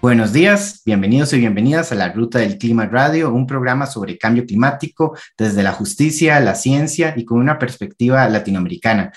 Buenos días, bienvenidos y bienvenidas a la Ruta del Clima Radio, un programa sobre cambio climático desde la justicia, la ciencia y con una perspectiva latinoamericana.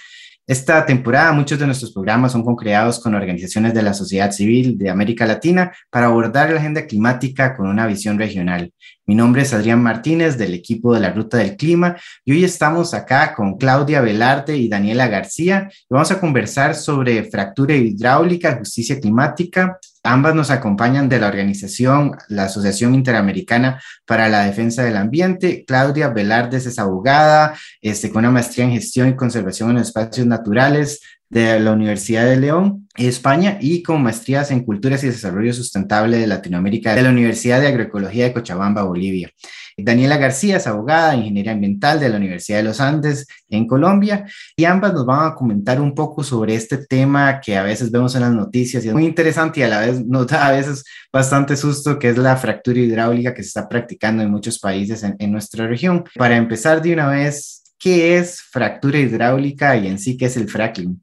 Esta temporada muchos de nuestros programas son co-creados con organizaciones de la sociedad civil de América Latina para abordar la agenda climática con una visión regional. Mi nombre es Adrián Martínez del equipo de la Ruta del Clima y hoy estamos acá con Claudia Velarde y Daniela García y vamos a conversar sobre fractura hidráulica, justicia climática, Ambas nos acompañan de la organización, la Asociación Interamericana para la Defensa del Ambiente. Claudia Velardes es abogada, este, con una maestría en gestión y conservación en espacios naturales de la Universidad de León, España, y con maestrías en culturas y desarrollo sustentable de Latinoamérica de la Universidad de Agroecología de Cochabamba, Bolivia. Daniela García es abogada, ingeniería ambiental de la Universidad de los Andes en Colombia y ambas nos van a comentar un poco sobre este tema que a veces vemos en las noticias y es muy interesante y a la vez nos da a veces bastante susto que es la fractura hidráulica que se está practicando en muchos países en, en nuestra región. Para empezar de una vez, ¿qué es fractura hidráulica y en sí qué es el fracking?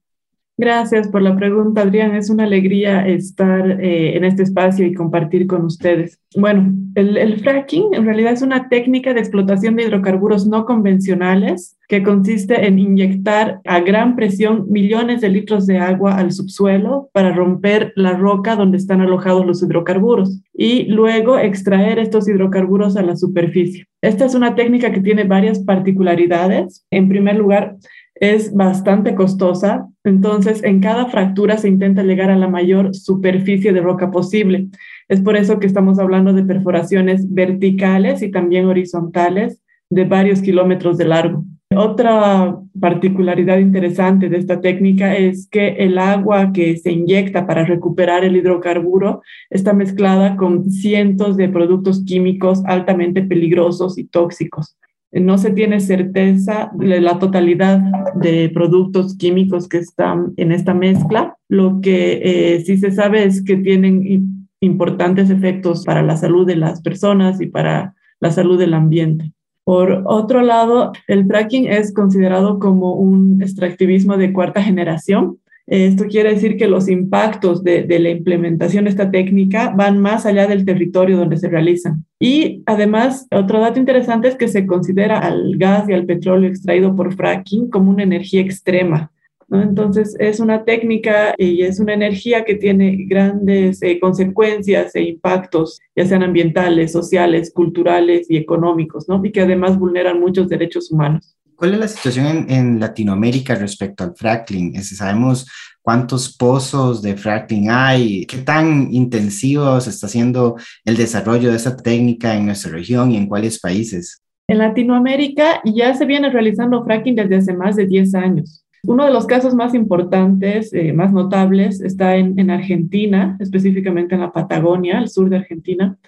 Gracias por la pregunta, Adrián. Es una alegría estar eh, en este espacio y compartir con ustedes. Bueno, el, fracking en realidad es una técnica de explotación de hidrocarburos no convencionales que consiste en inyectar a gran presión millones de litros de agua al subsuelo para romper la roca donde están alojados los hidrocarburos y luego extraer estos hidrocarburos a la superficie. Esta es una técnica que tiene varias particularidades. En primer lugar, es bastante costosa, entonces en cada fractura se intenta llegar a la mayor superficie de roca posible. Es por eso que estamos hablando de perforaciones verticales y también horizontales de varios kilómetros de largo. Otra particularidad interesante de esta técnica es que el agua que se inyecta para recuperar el hidrocarburo está mezclada con cientos de productos químicos altamente peligrosos y tóxicos no se tiene certeza de la totalidad de productos químicos que están en esta mezcla. Lo que eh, sí se sabe es que tienen importantes efectos para la salud de las personas y para la salud del ambiente. Por otro lado, el fracking es considerado como un extractivismo de cuarta generación, esto quiere decir que los impactos de, la implementación de esta técnica van más allá del territorio donde se realizan. Y además, otro dato interesante es que se considera al gas y al petróleo extraído por fracking como una energía extrema. Entonces, es una técnica y es una energía que tiene grandes eh, consecuencias e impactos, ya sean ambientales, sociales, culturales y económicos, ¿no? y que además vulneran muchos derechos humanos. ¿Cuál es la situación en, Latinoamérica respecto al fracking? sabemos cuántos pozos de fracking hay, qué tan intensivo se está haciendo el desarrollo de esta técnica en nuestra región y en cuáles países. En Latinoamérica ya se viene realizando fracking desde hace más de 10 años. Uno de los casos más importantes, eh, más notables, está en, en, Argentina, específicamente en la Patagonia, al sur de Argentina,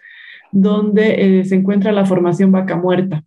donde eh, se encuentra la formación Vaca Muerta.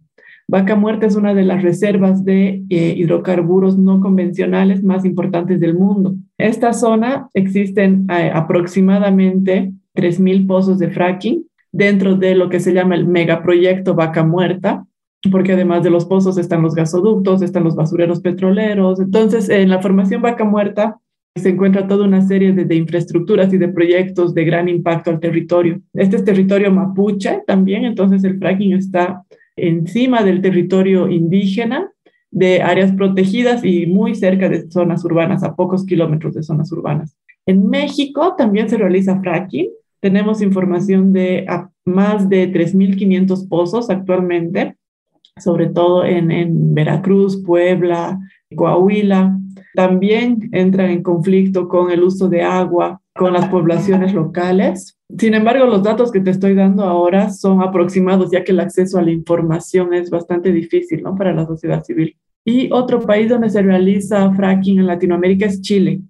Vaca Muerta es una de las reservas de eh, hidrocarburos no convencionales más importantes del mundo. Esta zona existen eh, aproximadamente 3.000 pozos de fracking dentro de lo que se llama el megaproyecto Vaca Muerta, porque además de los pozos están los gasoductos, están los basureros petroleros. Entonces, en la formación Vaca Muerta se encuentra toda una serie de, de, infraestructuras y de proyectos de gran impacto al territorio. Este es territorio mapuche también, entonces el fracking está encima del territorio indígena, de áreas protegidas y muy cerca de zonas urbanas, a pocos kilómetros de zonas urbanas. En México también se realiza fracking. Tenemos información de más de 3.500 pozos actualmente, sobre todo en, en Veracruz, Puebla, Coahuila. También entra en conflicto con el uso de agua con las poblaciones locales. Sin embargo, los datos que te estoy dando ahora son aproximados, ya que el acceso a la información es bastante difícil ¿no? para la sociedad civil. Y otro país donde se realiza fracking en Latinoamérica es Chile.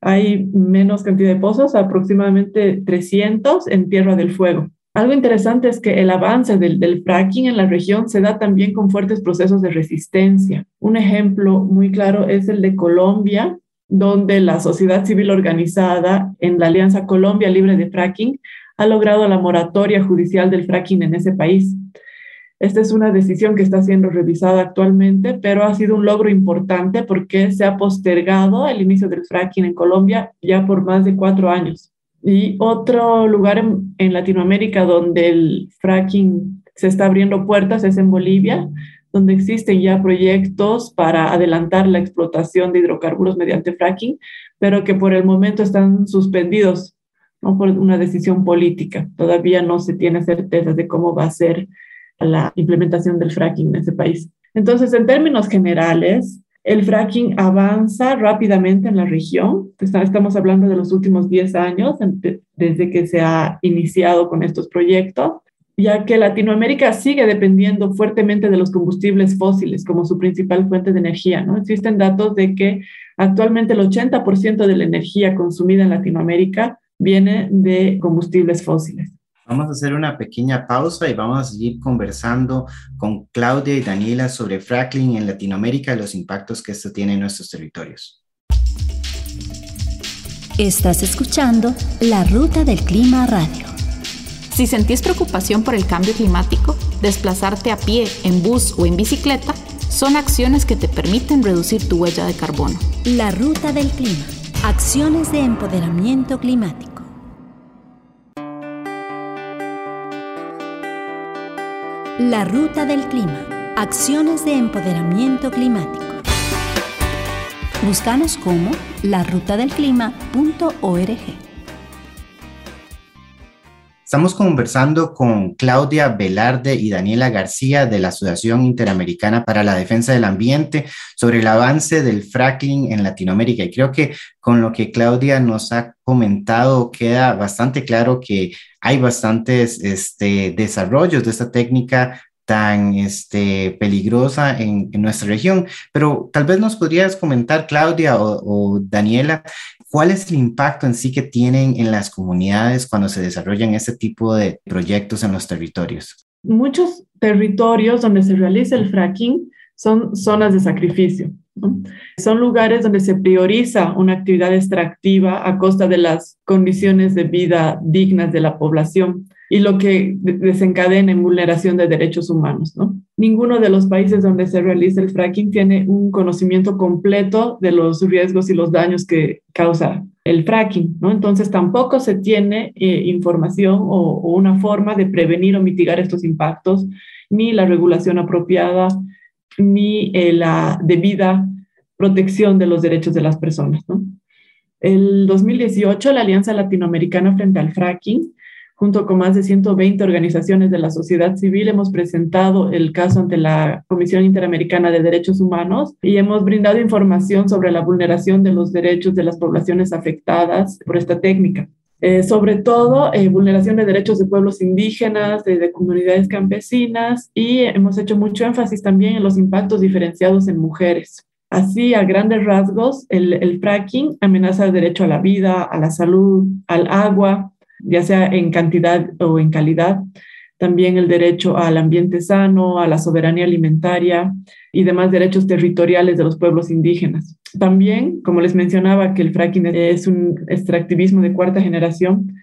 Hay menos cantidad de pozos, aproximadamente 300 en Tierra del Fuego. Algo interesante es que el avance del, del, fracking en la región se da también con fuertes procesos de resistencia. Un ejemplo muy claro es el de Colombia, donde la sociedad civil organizada en la Alianza Colombia Libre de Fracking ha logrado la moratoria judicial del fracking en ese país. Esta es una decisión que está siendo revisada actualmente, pero ha sido un logro importante porque se ha postergado el inicio del fracking en Colombia ya por más de cuatro años. Y otro lugar en, Latinoamérica donde el fracking se está abriendo puertas es en Bolivia, donde existen ya proyectos para adelantar la explotación de hidrocarburos mediante fracking, pero que por el momento están suspendidos por una decisión política. Todavía no se tiene certeza de cómo va a ser la implementación del fracking en ese país. Entonces, en términos generales, el fracking avanza rápidamente en la región. Estamos hablando de los últimos 10 años, desde que se ha iniciado con estos proyectos, ya que Latinoamérica sigue dependiendo fuertemente de los combustibles fósiles como su principal fuente de energía. ¿no? Existen datos de que actualmente el 80% de la energía consumida en Latinoamérica viene de combustibles fósiles. Vamos a hacer una pequeña pausa y vamos a seguir conversando con Claudia y Daniela sobre fracking en Latinoamérica y los impactos que esto tiene en nuestros territorios. Estás escuchando La Ruta del Clima Radio. Si sentís preocupación por el cambio climático, desplazarte a pie, en bus o en bicicleta son acciones que te permiten reducir tu huella de carbono. La Ruta del Clima. Acciones de empoderamiento climático. La Ruta del Clima. Acciones de empoderamiento climático. Búscanos como larutadelclima.org. Estamos conversando con Claudia Velarde y Daniela García de la Asociación Interamericana para la Defensa del Ambiente sobre el avance del fracking en Latinoamérica. Y creo que con lo que Claudia nos ha comentado queda bastante claro que hay bastantes este, desarrollos de esta técnica tan este, peligrosa en, nuestra región. Pero tal vez nos podrías comentar, Claudia o, Daniela, cuál es el impacto en sí que tienen en las comunidades cuando se desarrollan este tipo de proyectos en los territorios. Muchos territorios donde se realiza el fracking son zonas de sacrificio. Son lugares donde se prioriza una actividad extractiva a costa de las condiciones de vida dignas de la población y lo que desencadena en vulneración de derechos humanos. ¿no? Ninguno de los países donde se realiza el fracking tiene un conocimiento completo de los riesgos y los daños que causa el fracking, ¿no? Entonces tampoco se tiene eh, información o, una forma de prevenir o mitigar estos impactos, ni la regulación apropiada, ni eh, la debida protección de los derechos de las personas. ¿no? El 2018, la Alianza Latinoamericana frente al Fracking, junto con más de 120 organizaciones de la sociedad civil, hemos presentado el caso ante la Comisión Interamericana de Derechos Humanos y hemos brindado información sobre la vulneración de los derechos de las poblaciones afectadas por esta técnica. Eh, sobre todo eh, vulneración de derechos de pueblos indígenas, de, de, comunidades campesinas y hemos hecho mucho énfasis también en los impactos diferenciados en mujeres. Así, a grandes rasgos, el fracking amenaza el derecho a la vida, a la salud, al agua, ya sea en cantidad o en calidad, también el derecho al ambiente sano, a la soberanía alimentaria y demás derechos territoriales de los pueblos indígenas. También, como les mencionaba, que el fracking es un extractivismo de cuarta generación,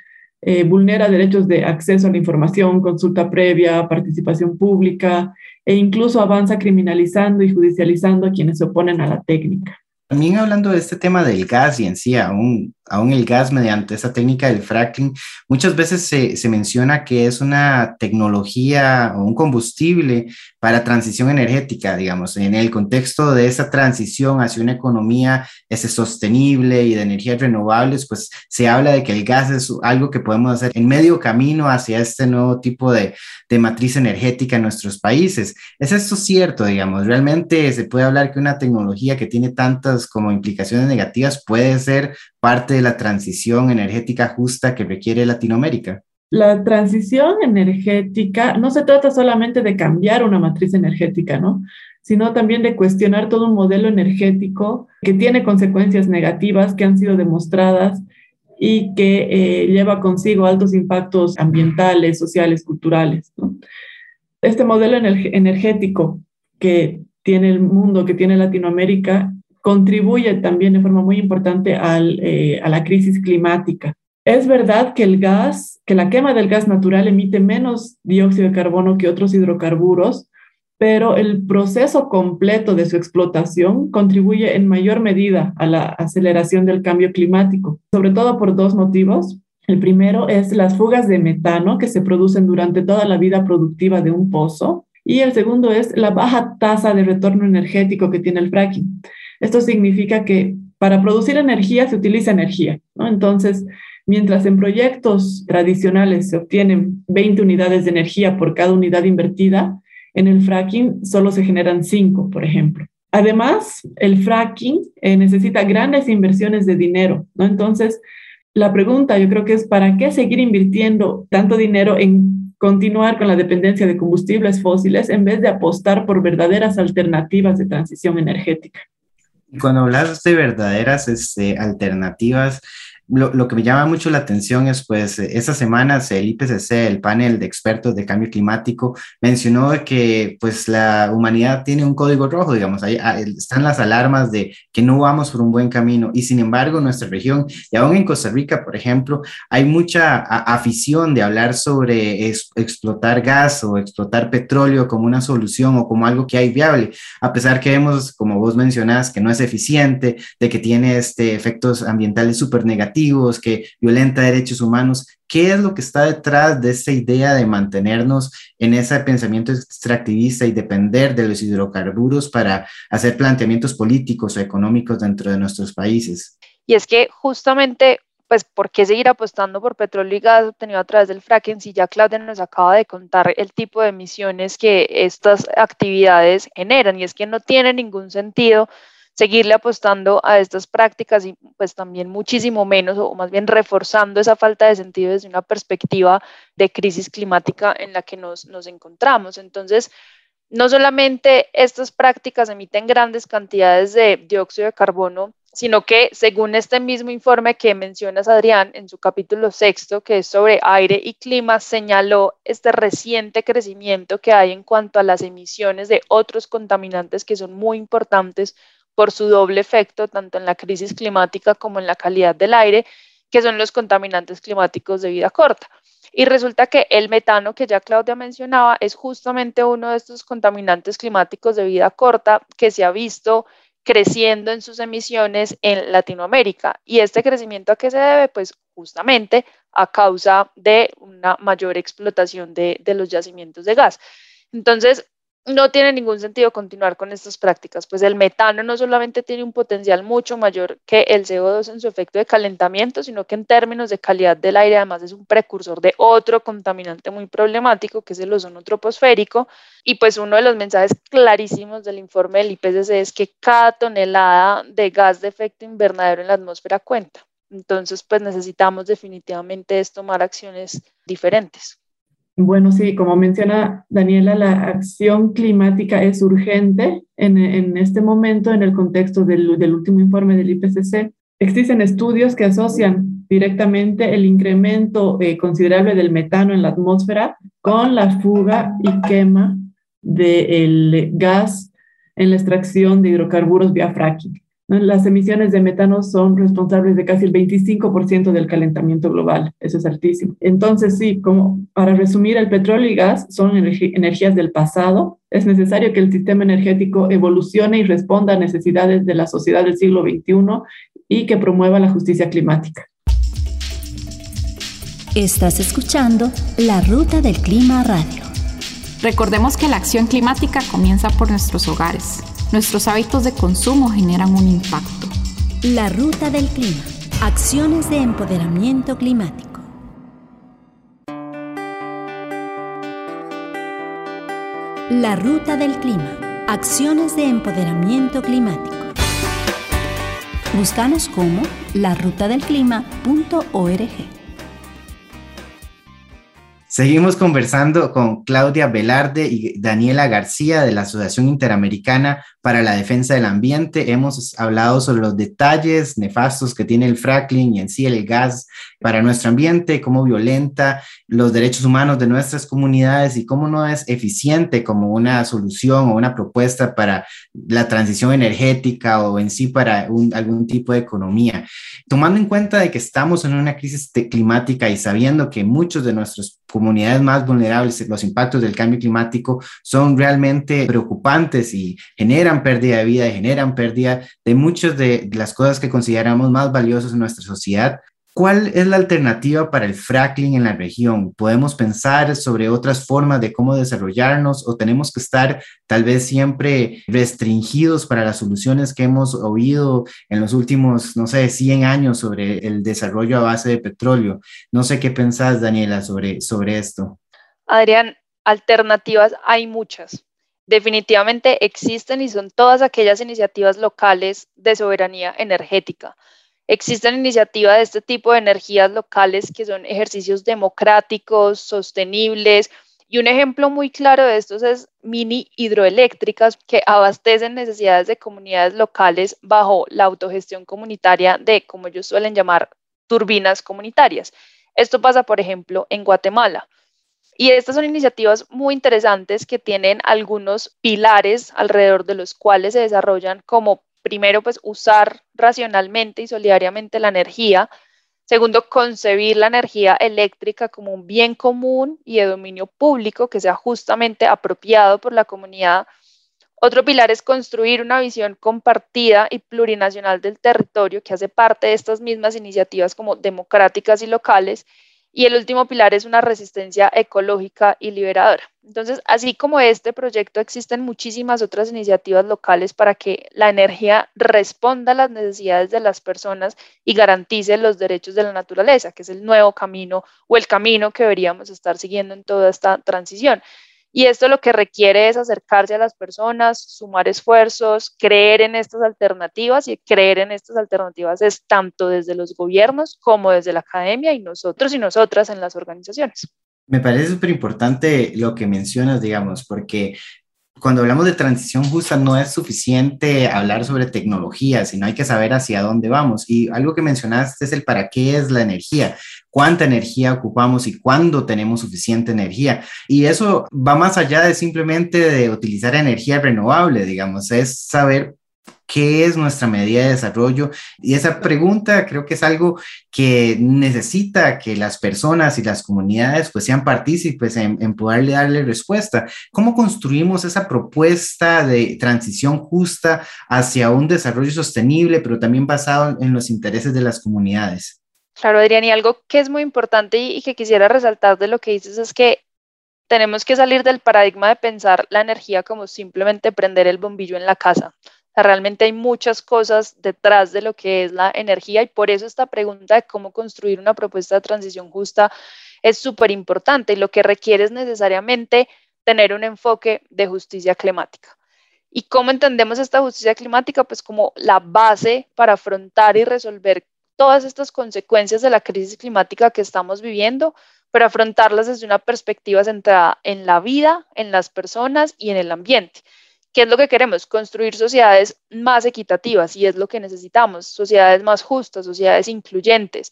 eh, vulnera derechos de acceso a la información, consulta previa, participación pública e incluso avanza criminalizando y judicializando a quienes se oponen a la técnica. También hablando de este tema del gas y en sí, aún, aún el gas mediante esa técnica del fracking, muchas veces se, se, menciona que es una tecnología o un combustible para transición energética, digamos, en el contexto de esa transición hacia una economía ese, sostenible y de energías renovables, pues se habla de que el gas es algo que podemos hacer en medio camino hacia este nuevo tipo de, de matriz energética en nuestros países. ¿Es esto cierto, digamos? ¿Realmente se puede hablar que una tecnología que tiene tantas como implicaciones negativas puede ser parte de la transición energética justa que requiere Latinoamérica? La transición energética no se trata solamente de cambiar una matriz energética, ¿no? sino también de cuestionar todo un modelo energético que tiene consecuencias negativas que han sido demostradas y que eh, lleva consigo altos impactos ambientales, sociales, culturales. Este modelo energético que tiene el mundo, que tiene Latinoamérica, contribuye también de forma muy importante eh, a la crisis climática. Es verdad que el gas, que la quema del gas natural emite menos dióxido de carbono que otros hidrocarburos, pero el proceso completo de su explotación contribuye en mayor medida a la aceleración del cambio climático, sobre todo por dos motivos. El primero es las fugas de metano que se producen durante toda la vida productiva de un pozo y el segundo es la baja tasa de retorno energético que tiene el fracking. Esto significa que para producir energía se utiliza energía. Entonces, mientras en proyectos tradicionales se obtienen 20 unidades de energía por cada unidad invertida, en el fracking solo se generan 5, por ejemplo. Además, el fracking eh, necesita grandes inversiones de dinero. Entonces, la pregunta yo creo que es, ¿para qué seguir invirtiendo tanto dinero en continuar con la dependencia de combustibles fósiles en vez de apostar por verdaderas alternativas de transición energética? Cuando hablas de verdaderas este, alternativas, lo, que me llama mucho la atención es, pues, esta semana el IPCC, el panel de expertos de cambio climático, mencionó que, pues, la humanidad tiene un código rojo, digamos, ahí ah, están las alarmas de que no vamos por un buen camino. Y, sin embargo, en nuestra región y aún en Costa Rica, por ejemplo, hay mucha afición de hablar sobre explotar gas o explotar petróleo como una solución o como algo que hay viable, a pesar que vemos, como vos mencionás, que no es eficiente, de que tiene este, efectos ambientales súper negativos que violenta derechos humanos. ¿Qué es lo que está detrás de esa idea de mantenernos en ese pensamiento extractivista y depender de los hidrocarburos para hacer planteamientos políticos o económicos dentro de nuestros países? Y es que justamente pues, ¿por qué seguir apostando por petróleo y gas obtenido a través del fracking si ya Claudia nos acaba de contar el tipo de emisiones que estas actividades generan? Y es que no tiene ningún sentido seguirle apostando a estas prácticas y pues también muchísimo menos o más bien reforzando esa falta de sentido desde una perspectiva de crisis climática en la que nos, nos encontramos. Entonces, no solamente estas prácticas emiten grandes cantidades de dióxido de carbono, sino que según este mismo informe que mencionas, Adrián, en su capítulo sexto, que es sobre aire y clima, señaló este reciente crecimiento que hay en cuanto a las emisiones de otros contaminantes que son muy importantes por su doble efecto, tanto en la crisis climática como en la calidad del aire, que son los contaminantes climáticos de vida corta. Y resulta que el metano que ya Claudia mencionaba es justamente uno de estos contaminantes climáticos de vida corta que se ha visto creciendo en sus emisiones en Latinoamérica. ¿Y este crecimiento a qué se debe? Pues justamente a causa de una mayor explotación de, de los yacimientos de gas. Entonces, no tiene ningún sentido continuar con estas prácticas, pues el metano no solamente tiene un potencial mucho mayor que el CO2 en su efecto de calentamiento, sino que en términos de calidad del aire además es un precursor de otro contaminante muy problemático, que es el ozono troposférico. Y pues uno de los mensajes clarísimos del informe del IPCC es que cada tonelada de gas de efecto invernadero en la atmósfera cuenta. Entonces, pues necesitamos definitivamente tomar acciones diferentes. Bueno, sí, como menciona Daniela, la acción climática es urgente en, este momento en el contexto del, último informe del IPCC. Existen estudios que asocian directamente el incremento eh, considerable del metano en la atmósfera con la fuga y quema del gas en la extracción de hidrocarburos vía fracking. Las emisiones de metano son responsables de casi el 25% del calentamiento global. Eso es altísimo. Entonces, sí, como para resumir, el petróleo y gas son energías del pasado. Es necesario que el sistema energético evolucione y responda a necesidades de la sociedad del siglo XXI y que promueva la justicia climática. Estás escuchando La Ruta del Clima Radio. Recordemos que la acción climática comienza por nuestros hogares nuestros hábitos de consumo generan un impacto. La ruta del clima. Acciones de empoderamiento climático. La ruta del clima. Acciones de empoderamiento climático. Búscanos como larutadelclima.org. Seguimos conversando con Claudia Velarde y Daniela García de la Asociación Interamericana para la Defensa del Ambiente. Hemos hablado sobre los detalles nefastos que tiene el fracking y en sí el gas para nuestro ambiente, cómo violenta los derechos humanos de nuestras comunidades y cómo no es eficiente como una solución o una propuesta para la transición energética o en sí para algún tipo de economía. Tomando en cuenta de que estamos en una crisis climática y sabiendo que muchos de nuestros comunidades más vulnerables, los impactos del cambio climático son realmente preocupantes y generan pérdida de vida generan pérdida de muchas de las cosas que consideramos más valiosas en nuestra sociedad. ¿Cuál es la alternativa para el fracking en la región? ¿Podemos pensar sobre otras formas de cómo desarrollarnos o tenemos que estar tal vez siempre restringidos para las soluciones que hemos oído en los últimos, no sé, 100 años sobre el desarrollo a base de petróleo? No sé qué pensás, Daniela, sobre, sobre esto. Adrián, alternativas hay muchas. Definitivamente existen y son todas aquellas iniciativas locales de soberanía energética Existen iniciativas de este tipo de energías locales que son ejercicios democráticos, sostenibles, y un ejemplo muy claro de estos es mini hidroeléctricas que abastecen necesidades de comunidades locales bajo la autogestión comunitaria de, como ellos suelen llamar, turbinas comunitarias. Esto pasa, por ejemplo, en Guatemala. Y estas son iniciativas muy interesantes que tienen algunos pilares alrededor de los cuales se desarrollan como primero, pues usar racionalmente y solidariamente la energía. Segundo, concebir la energía eléctrica como un bien común y de dominio público que sea justamente apropiado por la comunidad. Otro pilar es construir una visión compartida y plurinacional del territorio que hace parte de estas mismas iniciativas como democráticas y locales. Y el último pilar es una resistencia ecológica y liberadora. Entonces, así como este proyecto, existen muchísimas otras iniciativas locales para que la energía responda a las necesidades de las personas y garantice los derechos de la naturaleza, que es el nuevo camino o el camino que deberíamos estar siguiendo en toda esta transición. Y esto lo que requiere es acercarse a las personas, sumar esfuerzos, creer en estas alternativas y creer en estas alternativas es tanto desde los gobiernos como desde la academia y nosotros y nosotras en las organizaciones. Me parece súper importante lo que mencionas, digamos, porque cuando hablamos de transición justa no es suficiente hablar sobre tecnología, sino hay que saber hacia dónde vamos. Y algo que mencionaste es el para qué es la energía, cuánta energía ocupamos y cuándo tenemos suficiente energía. Y eso va más allá de simplemente de utilizar energía renovable, digamos, es saber ¿Qué es nuestra medida de desarrollo? Y esa pregunta creo que es algo que necesita que las personas y las comunidades pues sean partícipes en, en poderle darle respuesta. ¿Cómo construimos esa propuesta de transición justa hacia un desarrollo sostenible, pero también basado en los intereses de las comunidades? Claro, Adrián, y algo que es muy importante y, y que quisiera resaltar de lo que dices es que tenemos que salir del paradigma de pensar la energía como simplemente prender el bombillo en la casa realmente hay muchas cosas detrás de lo que es la energía y por eso esta pregunta de cómo construir una propuesta de transición justa es súper importante y lo que requiere es necesariamente tener un enfoque de justicia climática. ¿Y cómo entendemos esta justicia climática? Pues como la base para afrontar y resolver todas estas consecuencias de la crisis climática que estamos viviendo, pero afrontarlas desde una perspectiva centrada en la vida, en las personas y en el ambiente. ¿Qué es lo que queremos? Construir sociedades más equitativas y es lo que necesitamos, sociedades más justas, sociedades incluyentes.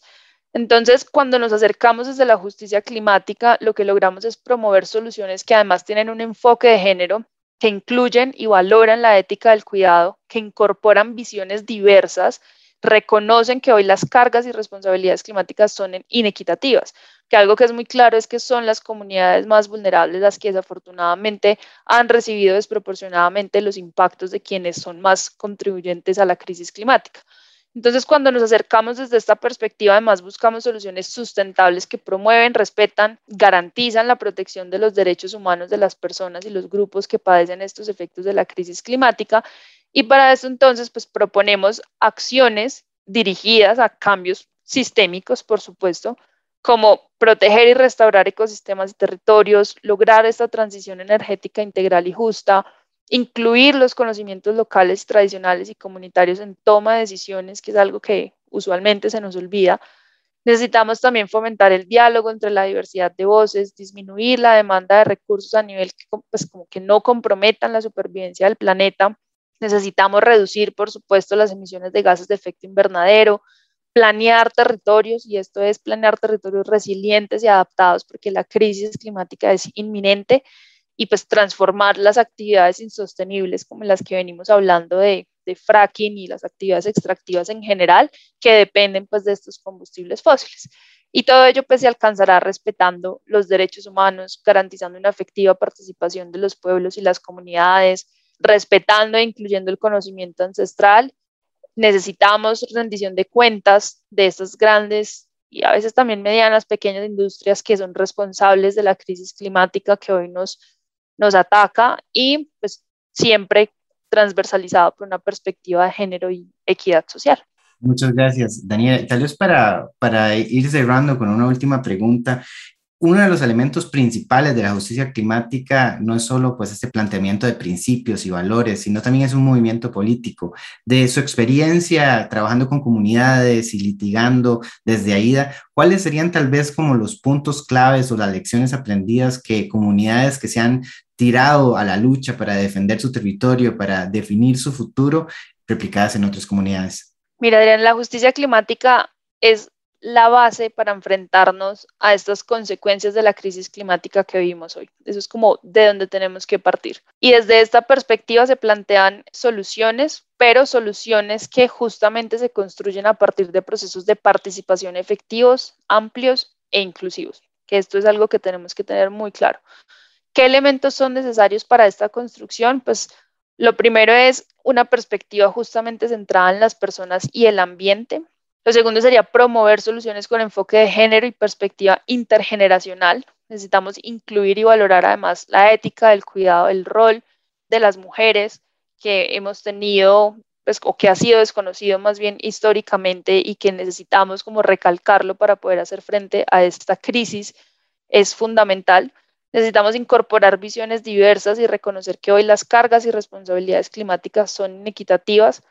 Entonces, cuando nos acercamos desde la justicia climática, lo que logramos es promover soluciones que además tienen un enfoque de género, que incluyen y valoran la ética del cuidado, que incorporan visiones diversas, reconocen que hoy las cargas y responsabilidades climáticas son inequitativas que algo que es muy claro es que son las comunidades más vulnerables las que desafortunadamente han recibido desproporcionadamente los impactos de quienes son más contribuyentes a la crisis climática. Entonces, cuando nos acercamos desde esta perspectiva, además buscamos soluciones sustentables que promueven, respetan, garantizan la protección de los derechos humanos de las personas y los grupos que padecen estos efectos de la crisis climática. Y para eso entonces, pues proponemos acciones dirigidas a cambios sistémicos, por supuesto, como proteger y restaurar ecosistemas y territorios, lograr esta transición energética integral y justa, incluir los conocimientos locales, tradicionales y comunitarios en toma de decisiones, que es algo que usualmente se nos olvida, Necesitamos también fomentar el diálogo entre la diversidad de voces, disminuir la demanda de recursos a nivel pues, como que no comprometan la supervivencia del planeta. Necesitamos reducir, por supuesto, las emisiones de gases de efecto invernadero, planear territorios, y esto es planear territorios resilientes y adaptados, porque la crisis climática es inminente, y pues transformar las actividades insostenibles como las que venimos hablando de fracking y las actividades extractivas en general que dependen pues de estos combustibles fósiles. Y todo ello pues se alcanzará respetando los derechos humanos, garantizando una efectiva participación de los pueblos y las comunidades, respetando e incluyendo el conocimiento ancestral. Necesitamos rendición de cuentas de estas grandes y a veces también medianas, pequeñas industrias que son responsables de la crisis climática que hoy nos, nos ataca y pues siempre transversalizado por una perspectiva de género y equidad social. Muchas gracias, Daniela. Tal vez para, para ir cerrando con una última pregunta, uno de los elementos principales de la justicia climática no es solo pues este planteamiento de principios y valores, sino también es un movimiento político. De su experiencia trabajando con comunidades y litigando desde AIDA, ¿cuáles serían tal vez como los puntos claves o las lecciones aprendidas que comunidades que se han tirado a la lucha para defender su territorio, para definir su futuro, replicadas en otras comunidades? Mira, Adrián, la justicia climática es la base para enfrentarnos a estas consecuencias de la crisis climática que vivimos hoy. Eso es como de donde tenemos que partir. Y desde esta perspectiva se plantean soluciones, pero soluciones que justamente se construyen a partir de procesos de participación efectivos, amplios e inclusivos, que esto es algo que tenemos que tener muy claro. ¿Qué elementos son necesarios para esta construcción? Pues lo primero es una perspectiva justamente centrada en las personas y el ambiente. Lo segundo sería promover soluciones con enfoque de género y perspectiva intergeneracional. Necesitamos incluir y valorar además la ética, el cuidado, el rol de las mujeres que hemos tenido pues, o que ha sido desconocido más bien históricamente y que necesitamos como recalcarlo para poder hacer frente a esta crisis es fundamental. Necesitamos incorporar visiones diversas y reconocer que hoy las cargas y responsabilidades climáticas son inequitativas.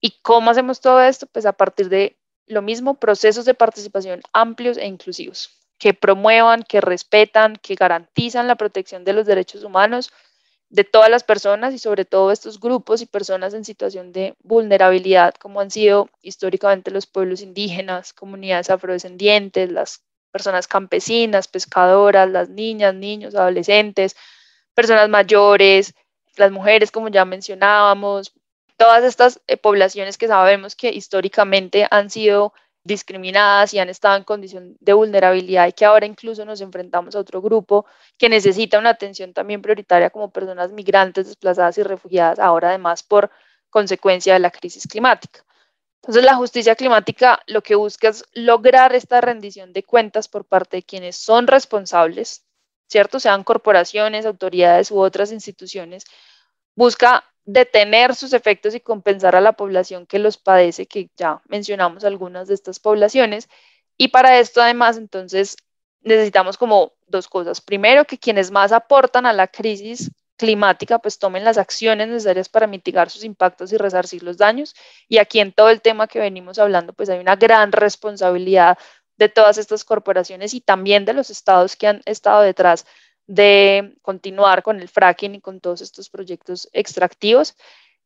¿Y cómo hacemos todo esto? Pues a partir de lo mismo, procesos de participación amplios e inclusivos, que promuevan, que respetan, que garantizan la protección de los derechos humanos de todas las personas y sobre todo estos grupos y personas en situación de vulnerabilidad, como han sido históricamente los pueblos indígenas, comunidades afrodescendientes, las personas campesinas, pescadoras, las niñas, niños, adolescentes, personas mayores, las mujeres, como ya mencionábamos, todas estas eh, poblaciones que sabemos que históricamente han sido discriminadas y han estado en condición de vulnerabilidad y que ahora incluso nos enfrentamos a otro grupo que necesita una atención también prioritaria como personas migrantes, desplazadas y refugiadas, ahora además por consecuencia de la crisis climática. Entonces, la justicia climática lo que busca es lograr esta rendición de cuentas por parte de quienes son responsables, ¿cierto? Sean corporaciones, autoridades u otras instituciones. Busca detener sus efectos y compensar a la población que los padece, que ya mencionamos algunas de estas poblaciones. Y para esto, además, entonces, necesitamos como dos cosas. Primero, que quienes más aportan a la crisis climática, pues tomen las acciones necesarias para mitigar sus impactos y resarcir los daños. Y aquí en todo el tema que venimos hablando, pues hay una gran responsabilidad de todas estas corporaciones y también de los estados que han estado detrás de continuar con el fracking y con todos estos proyectos extractivos.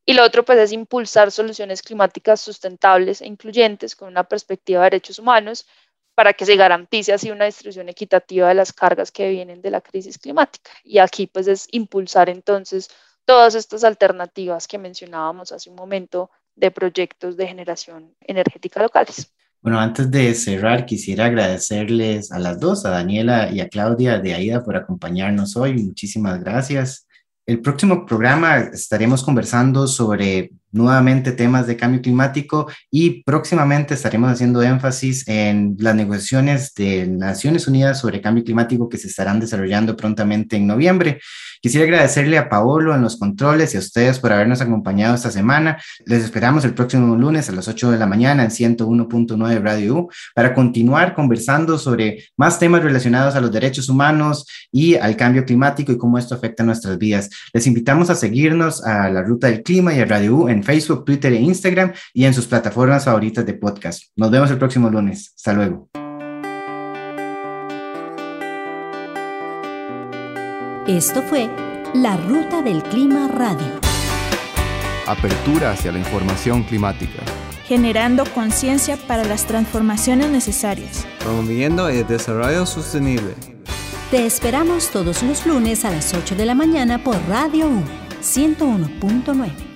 Y lo otro, pues, es impulsar soluciones climáticas sustentables e incluyentes con una perspectiva de derechos humanos para que se garantice así una distribución equitativa de las cargas que vienen de la crisis climática. Y aquí pues es impulsar entonces todas estas alternativas que mencionábamos hace un momento de proyectos de generación energética locales. Bueno, antes de cerrar, quisiera agradecerles a las dos, a Daniela y a Claudia de AIDA por acompañarnos hoy. Muchísimas gracias. El próximo programa estaremos conversando sobre nuevamente temas de cambio climático y próximamente estaremos haciendo énfasis en las negociaciones de Naciones Unidas sobre cambio climático que se estarán desarrollando prontamente en noviembre. Quisiera agradecerle a Paolo en los controles y a ustedes por habernos acompañado esta semana. Les esperamos el próximo lunes a las 8 de la mañana en 101.9 Radio U para continuar conversando sobre más temas relacionados a los derechos humanos y al cambio climático y cómo esto afecta nuestras vidas. Les invitamos a seguirnos a la Ruta del Clima y a Radio U Facebook, Twitter e Instagram y en sus plataformas favoritas de podcast. Nos vemos el próximo lunes. Hasta luego. Esto fue La Ruta del Clima Radio. Apertura hacia la información climática. Generando conciencia para las transformaciones necesarias. Promoviendo el desarrollo sostenible. Te esperamos todos los lunes a las 8 de la mañana por Radio U 101.9.